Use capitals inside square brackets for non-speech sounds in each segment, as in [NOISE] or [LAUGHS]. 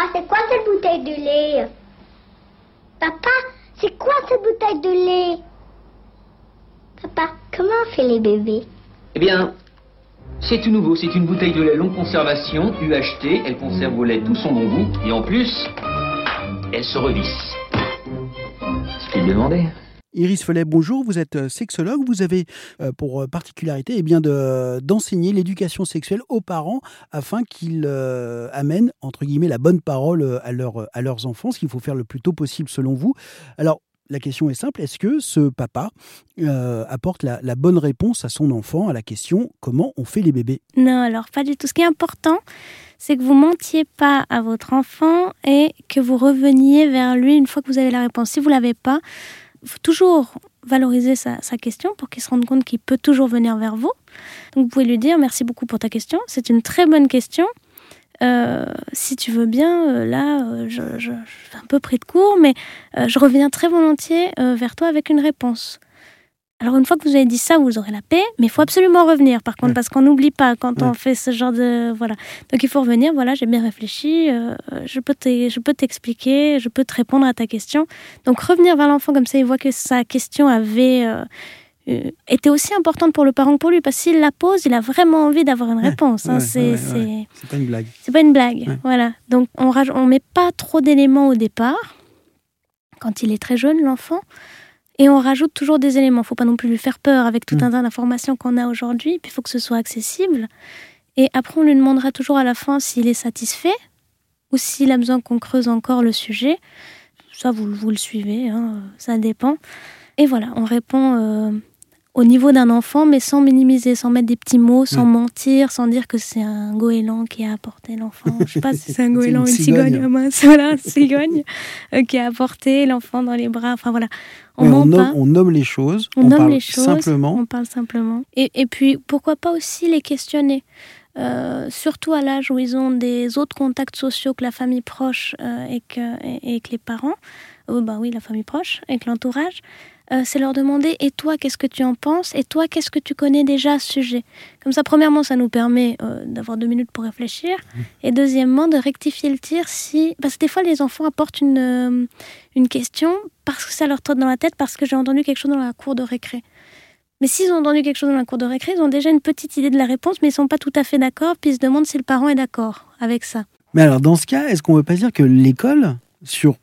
Papa, c'est quoi cette bouteille de lait Papa, c'est quoi cette bouteille de lait Papa, comment on fait les bébés Eh bien, c'est tout nouveau. C'est une bouteille de lait longue conservation, UHT. Elle conserve au lait tout son bon goût. Et en plus, elle se revisse. Ce qu'il demandait? Iris Follet, bonjour, vous êtes euh, sexologue, vous avez euh, pour euh, particularité eh bien de, d'enseigner l'éducation sexuelle aux parents afin qu'ils amènent, entre guillemets, la bonne parole à leurs enfants, ce qu'il faut faire le plus tôt possible selon vous. Alors, la question est simple, est-ce que ce papa apporte la, la, bonne réponse à son enfant à la question comment on fait les bébés? Non, alors pas du tout. Ce qui est important, c'est que vous mentiez pas à votre enfant et que vous reveniez vers lui une fois que vous avez la réponse. Si vous l'avez pas, faut toujours valoriser sa, question pour qu'il se rende compte qu'il peut toujours venir vers vous. Donc vous pouvez lui dire merci beaucoup pour ta question, c'est une très bonne question. Euh, si tu veux bien, euh, là, euh, je, je, suis un peu pris de court, mais je reviens très volontiers vers toi avec une réponse. Alors une fois que vous avez dit ça, vous aurez la paix, mais il faut absolument revenir par contre, parce qu'on n'oublie pas quand on fait ce genre de... Voilà. Donc il faut revenir, voilà, j'ai bien réfléchi, euh, je peux t'expliquer, je peux te répondre à ta question. Donc revenir vers l'enfant comme ça, il voit que sa question avait... Euh, euh, été aussi importante pour le parent que pour lui, parce que s'il la pose, il a vraiment envie d'avoir une réponse. Hein. c'est pas une blague. C'est pas une blague, voilà. Donc on ne on met pas trop d'éléments au départ, quand il est très jeune, l'enfant. Et on rajoute toujours des éléments. Il faut pas non plus lui faire peur avec tout mm. un tas d'informations qu'on a aujourd'hui. Puis il faut que ce soit accessible. Et après, on lui demandera toujours à la fin s'il est satisfait ou s'il a besoin qu'on creuse encore le sujet. Ça, vous, vous le suivez, hein, ça dépend. Et voilà, on répond euh, au niveau d'un enfant, mais sans minimiser, sans mettre des petits mots, sans mm. mentir, sans dire que c'est un goéland qui a apporté l'enfant. Je sais pas si c'est un [LAUGHS] goéland ou une cigogne. [LAUGHS] Voilà, cigogne euh, qui a apporté l'enfant dans les bras. Enfin voilà, on, nomme, on, nomme, les choses. On, nomme parle les choses. Simplement. On parle simplement. Et, et, puis pourquoi pas aussi les questionner. Euh, surtout à l'âge où ils ont des autres contacts sociaux que la famille proche euh, et, que, et, que les parents, bah oui, la famille proche, et que l'entourage. Euh, c'est leur demander et toi qu'est-ce que tu en penses? Et toi qu'est-ce que tu connais déjà à ce sujet? Comme ça, premièrement, ça nous permet euh, d'avoir deux minutes pour réfléchir mmh. et deuxièmement de rectifier le tir si parce que des fois les enfants apportent une euh, une question parce que ça leur trotte dans la tête parce que j'ai entendu quelque chose dans la cour de récré. Mais s'ils ont entendu quelque chose dans la cour de récré, ils ont déjà une petite idée de la réponse, mais ils sont pas tout à fait d'accord, puis ils se demandent si le parent est d'accord avec ça. Mais alors, dans ce cas, est-ce qu'on ne veut pas dire que l'école, sur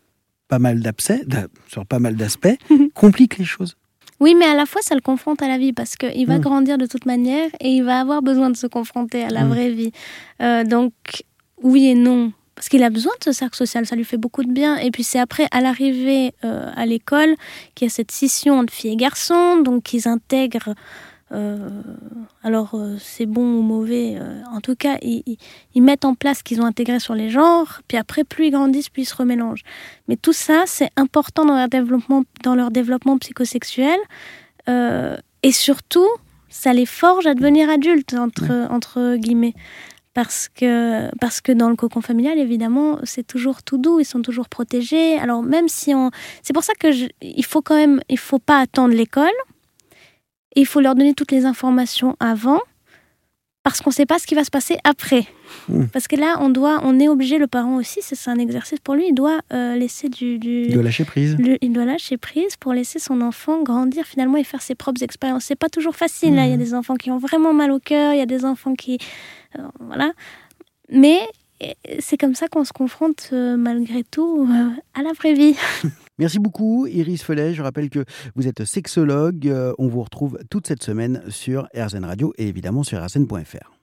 pas mal sur pas mal d'aspects, [LAUGHS] complique les choses. Oui, mais à la fois, ça le confronte à la vie parce qu'il va mm. grandir de toute manière et il va avoir besoin de se confronter à la mm. vraie vie. Euh, donc, oui et non. Parce qu'il a besoin de ce cercle social, ça lui fait beaucoup de bien. Et puis c'est après, à l'arrivée euh, à l'école, qu'il y a cette scission entre filles et garçons, donc ils intègrent euh, alors, euh, c'est bon ou mauvais. Euh, en tout cas, ils, mettent en place ce qu'ils ont intégré sur les genres. Puis après, plus ils grandissent, plus ils se remélangent. Mais tout ça, c'est important dans leur développement, dans leur développement psychosexuel. et surtout, ça les forge à devenir adultes, entre, entre guillemets. Parce que, parce que dans le cocon familial, évidemment, c'est toujours tout doux, ils sont toujours protégés. Alors même si on... C'est pour ça que il faut quand même... Il faut pas attendre l'école il faut leur donner toutes les informations avant parce qu'on ne sait pas ce qui va se passer après. Hmm. Parce que là, on doit, on est obligé, le parent aussi, c'est un exercice pour lui, il doit euh, laisser du, du, Il doit lâcher prise. il doit lâcher prise pour laisser son enfant grandir finalement et faire ses propres expériences. C'est pas toujours facile. Là, il y a hmm. des enfants qui ont vraiment mal au cœur, il y a des enfants qui, euh, voilà. Mais c'est comme ça qu'on se confronte euh, malgré tout à la vraie vie. [LAUGHS] Merci beaucoup, Iris Follet. Je rappelle que vous êtes sexologue. Euh, on vous retrouve toute cette semaine sur RZN Radio et évidemment sur rzn.fr.